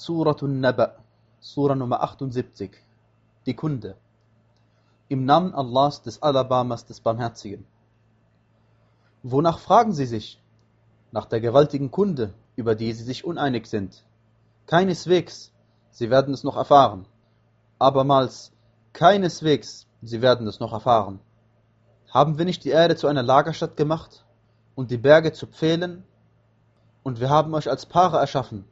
Suratun Naba, Sura Nummer 78. Die Kunde. Im Namen Allahs des Alabamas des Barmherzigen. Wonach fragen Sie sich? Nach der gewaltigen Kunde, über die Sie sich uneinig sind. Keineswegs, Sie werden es noch erfahren. Abermals, keineswegs, Sie werden es noch erfahren. Haben wir nicht die Erde zu einer Lagerstadt gemacht und die Berge zu Pfählen? Und wir haben euch als Paare erschaffen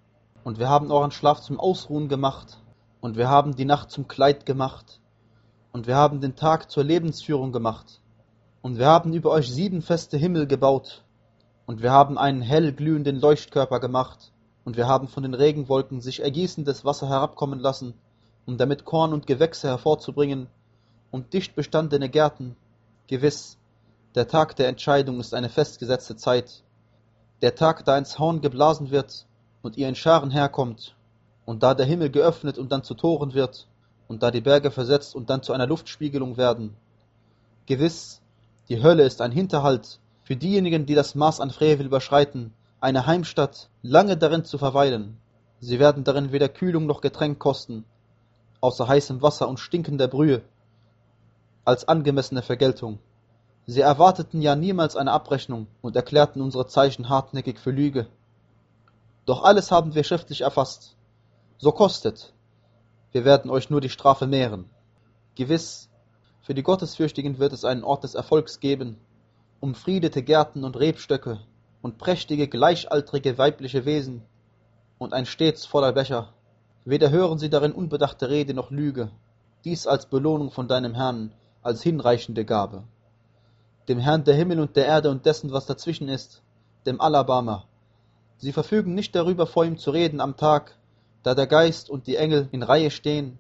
und wir haben euren Schlaf zum Ausruhen gemacht. Und wir haben die Nacht zum Kleid gemacht. Und wir haben den Tag zur Lebensführung gemacht. Und wir haben über euch sieben feste Himmel gebaut. Und wir haben einen hell glühenden Leuchtkörper gemacht. Und wir haben von den Regenwolken sich ergießendes Wasser herabkommen lassen, um damit Korn und Gewächse hervorzubringen und dicht bestandene Gärten. Gewiss, der Tag der Entscheidung ist eine festgesetzte Zeit, der Tag, da ins Horn geblasen wird und ihr in Scharen herkommt, und da der Himmel geöffnet und dann zu Toren wird, und da die Berge versetzt und dann zu einer Luftspiegelung werden. Gewiss, die Hölle ist ein Hinterhalt für diejenigen, die das Maß an Frevel überschreiten, eine Heimstatt, lange darin zu verweilen. Sie werden darin weder Kühlung noch Getränk kosten, außer heißem Wasser und stinkender Brühe, als angemessene Vergeltung. Sie erwarteten ja niemals eine Abrechnung und erklärten unsere Zeichen hartnäckig für Lüge. Doch alles haben wir schriftlich erfasst. So kostet. Wir werden euch nur die Strafe mehren. Gewiss, für die Gottesfürchtigen wird es einen Ort des Erfolgs geben, umfriedete Gärten und Rebstöcke und prächtige gleichaltrige weibliche Wesen und ein stets voller Becher. Weder hören sie darin unbedachte Rede noch Lüge, dies als Belohnung von deinem Herrn, als hinreichende Gabe dem Herrn der Himmel und der Erde und dessen, was dazwischen ist, dem Alabama. Sie verfügen nicht darüber, vor ihm zu reden am Tag, da der Geist und die Engel in Reihe stehen.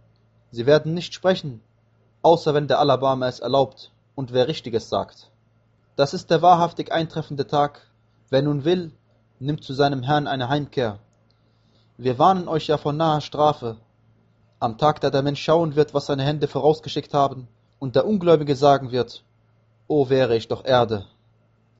Sie werden nicht sprechen, außer wenn der Alabama es erlaubt und wer Richtiges sagt. Das ist der wahrhaftig eintreffende Tag. Wer nun will, nimmt zu seinem Herrn eine Heimkehr. Wir warnen euch ja vor naher Strafe. Am Tag, da der Mensch schauen wird, was seine Hände vorausgeschickt haben, und der Ungläubige sagen wird, O wäre ich doch Erde